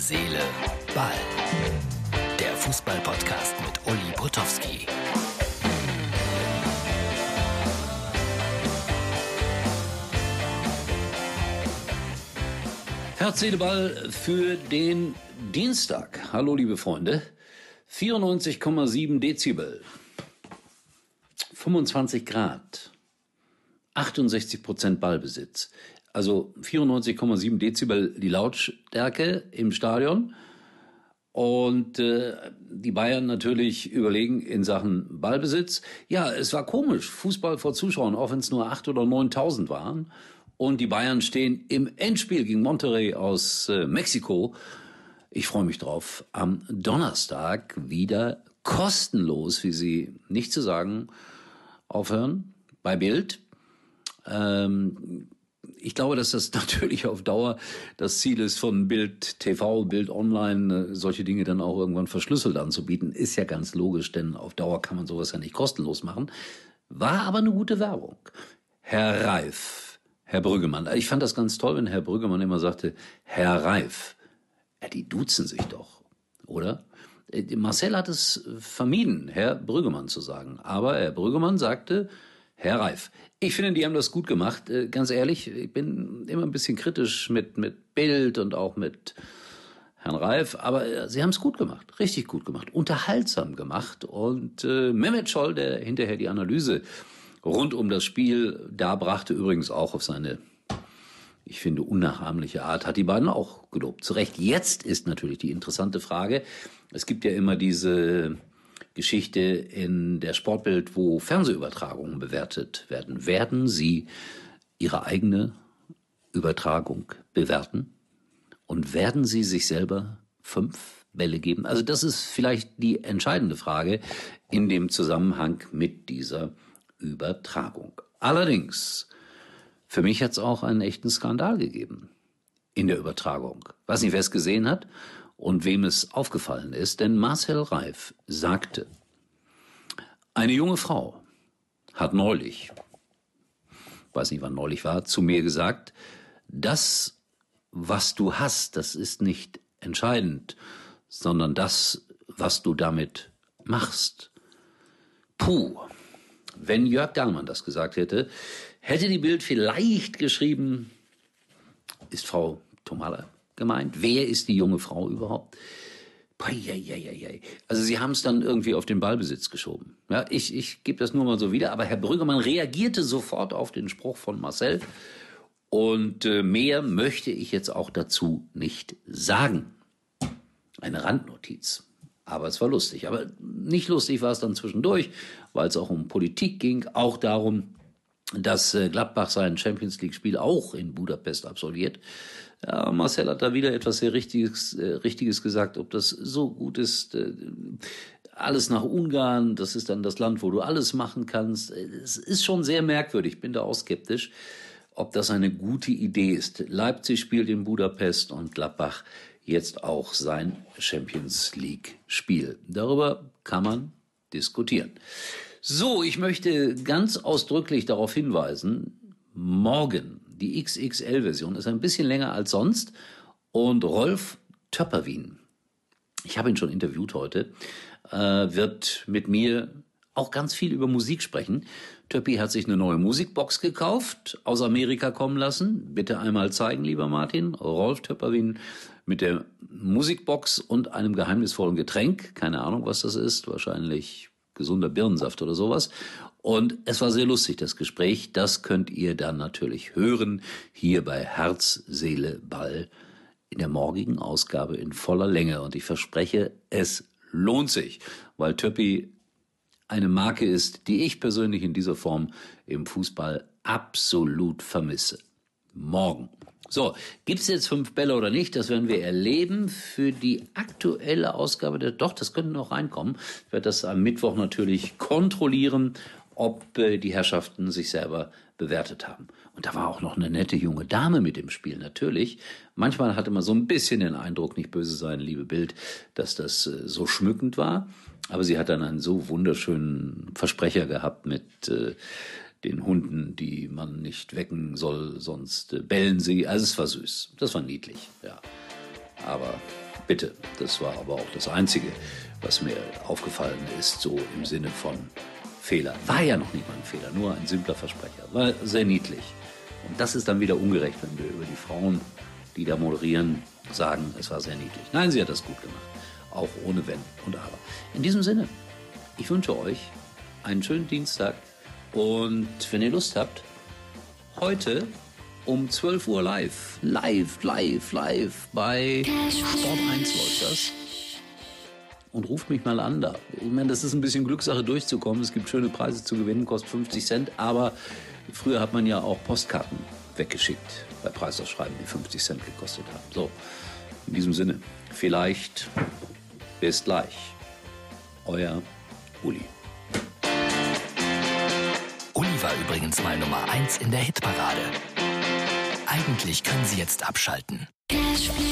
Seele, Ball. Der Fußball-Podcast mit Uli Potowski. Herz, Seele, Ball für den Dienstag. Hallo, liebe Freunde. 94,7 Dezibel. 25 Grad. 68 Prozent Ballbesitz also 94,7 Dezibel die Lautstärke im Stadion. Und äh, die Bayern natürlich überlegen in Sachen Ballbesitz. Ja, es war komisch, Fußball vor Zuschauern, auch wenn es nur 8.000 oder 9.000 waren. Und die Bayern stehen im Endspiel gegen Monterrey aus äh, Mexiko. Ich freue mich drauf. Am Donnerstag wieder kostenlos, wie Sie nicht zu sagen aufhören, bei Bild. Ähm, ich glaube, dass das natürlich auf Dauer das Ziel ist, von Bild TV, Bild Online äh, solche Dinge dann auch irgendwann verschlüsselt anzubieten. Ist ja ganz logisch, denn auf Dauer kann man sowas ja nicht kostenlos machen. War aber eine gute Werbung. Herr Reif, Herr Brüggemann. Ich fand das ganz toll, wenn Herr Brüggemann immer sagte, Herr Reif. Ja, die duzen sich doch, oder? Äh, Marcel hat es vermieden, Herr Brüggemann zu sagen. Aber Herr Brüggemann sagte, Herr Reif, ich finde, die haben das gut gemacht. Äh, ganz ehrlich, ich bin immer ein bisschen kritisch mit, mit Bild und auch mit Herrn Reif, aber äh, sie haben es gut gemacht, richtig gut gemacht, unterhaltsam gemacht. Und äh, Mehmet Scholl, der hinterher die Analyse rund um das Spiel da brachte, übrigens auch auf seine, ich finde, unnachahmliche Art, hat die beiden auch gelobt. Zu Recht. Jetzt ist natürlich die interessante Frage, es gibt ja immer diese Geschichte in der Sportbild, wo Fernsehübertragungen bewertet werden. Werden Sie Ihre eigene Übertragung bewerten? Und werden Sie sich selber fünf Bälle geben? Also das ist vielleicht die entscheidende Frage in dem Zusammenhang mit dieser Übertragung. Allerdings, für mich hat es auch einen echten Skandal gegeben in der Übertragung. Weiß nicht, wer es gesehen hat und wem es aufgefallen ist, denn Marcel Reif sagte, eine junge Frau hat neulich, weiß nicht wann neulich war, zu mir gesagt, das, was du hast, das ist nicht entscheidend, sondern das, was du damit machst. Puh, wenn Jörg Dahlmann das gesagt hätte, hätte die Bild vielleicht geschrieben, ist Frau Tomala gemeint? Wer ist die junge Frau überhaupt? Also sie haben es dann irgendwie auf den Ballbesitz geschoben. Ja, ich, ich gebe das nur mal so wieder, aber Herr Brüggemann reagierte sofort auf den Spruch von Marcel und äh, mehr möchte ich jetzt auch dazu nicht sagen. Eine Randnotiz. Aber es war lustig. Aber nicht lustig war es dann zwischendurch, weil es auch um Politik ging, auch darum, dass äh, Gladbach sein Champions League Spiel auch in Budapest absolviert. Ja, Marcel hat da wieder etwas sehr Richtiges, äh, Richtiges gesagt, ob das so gut ist. Äh, alles nach Ungarn, das ist dann das Land, wo du alles machen kannst. Es ist schon sehr merkwürdig, bin da auch skeptisch, ob das eine gute Idee ist. Leipzig spielt in Budapest und Gladbach jetzt auch sein Champions League Spiel. Darüber kann man diskutieren. So, ich möchte ganz ausdrücklich darauf hinweisen, morgen die XXL-Version ist ein bisschen länger als sonst. Und Rolf Töpperwien, ich habe ihn schon interviewt heute, äh, wird mit mir auch ganz viel über Musik sprechen. Töppi hat sich eine neue Musikbox gekauft, aus Amerika kommen lassen. Bitte einmal zeigen, lieber Martin. Rolf Töpperwien mit der Musikbox und einem geheimnisvollen Getränk. Keine Ahnung, was das ist. Wahrscheinlich gesunder Birnensaft oder sowas. Und es war sehr lustig, das Gespräch. Das könnt ihr dann natürlich hören, hier bei Herz, Seele, Ball in der morgigen Ausgabe in voller Länge. Und ich verspreche, es lohnt sich, weil Töppi eine Marke ist, die ich persönlich in dieser Form im Fußball absolut vermisse. Morgen. So, gibt es jetzt fünf Bälle oder nicht? Das werden wir erleben. Für die aktuelle Ausgabe der, doch, das könnte noch reinkommen. Ich werde das am Mittwoch natürlich kontrollieren ob äh, die Herrschaften sich selber bewertet haben. Und da war auch noch eine nette junge Dame mit im Spiel, natürlich. Manchmal hatte man so ein bisschen den Eindruck, nicht böse sein, liebe Bild, dass das äh, so schmückend war. Aber sie hat dann einen so wunderschönen Versprecher gehabt mit äh, den Hunden, die man nicht wecken soll, sonst äh, bellen sie. Also es war süß. Das war niedlich, ja. Aber Bitte. Das war aber auch das Einzige, was mir aufgefallen ist, so im Sinne von Fehler. War ja noch nicht mal ein Fehler, nur ein simpler Versprecher. War sehr niedlich. Und das ist dann wieder ungerecht, wenn wir über die Frauen, die da moderieren, sagen, es war sehr niedlich. Nein, sie hat das gut gemacht. Auch ohne Wenn und Aber. In diesem Sinne, ich wünsche euch einen schönen Dienstag und wenn ihr Lust habt, heute um 12 Uhr live, live, live, live bei Sport 1 läuft das. Und ruft mich mal an da. Ich meine, das ist ein bisschen Glückssache durchzukommen. Es gibt schöne Preise zu gewinnen, kostet 50 Cent, aber früher hat man ja auch Postkarten weggeschickt bei Preisausschreiben, die 50 Cent gekostet haben. So, in diesem Sinne, vielleicht bis gleich. Euer Uli. Uli war übrigens mal Nummer 1 in der Hitparade. Eigentlich können Sie jetzt abschalten. Cashville.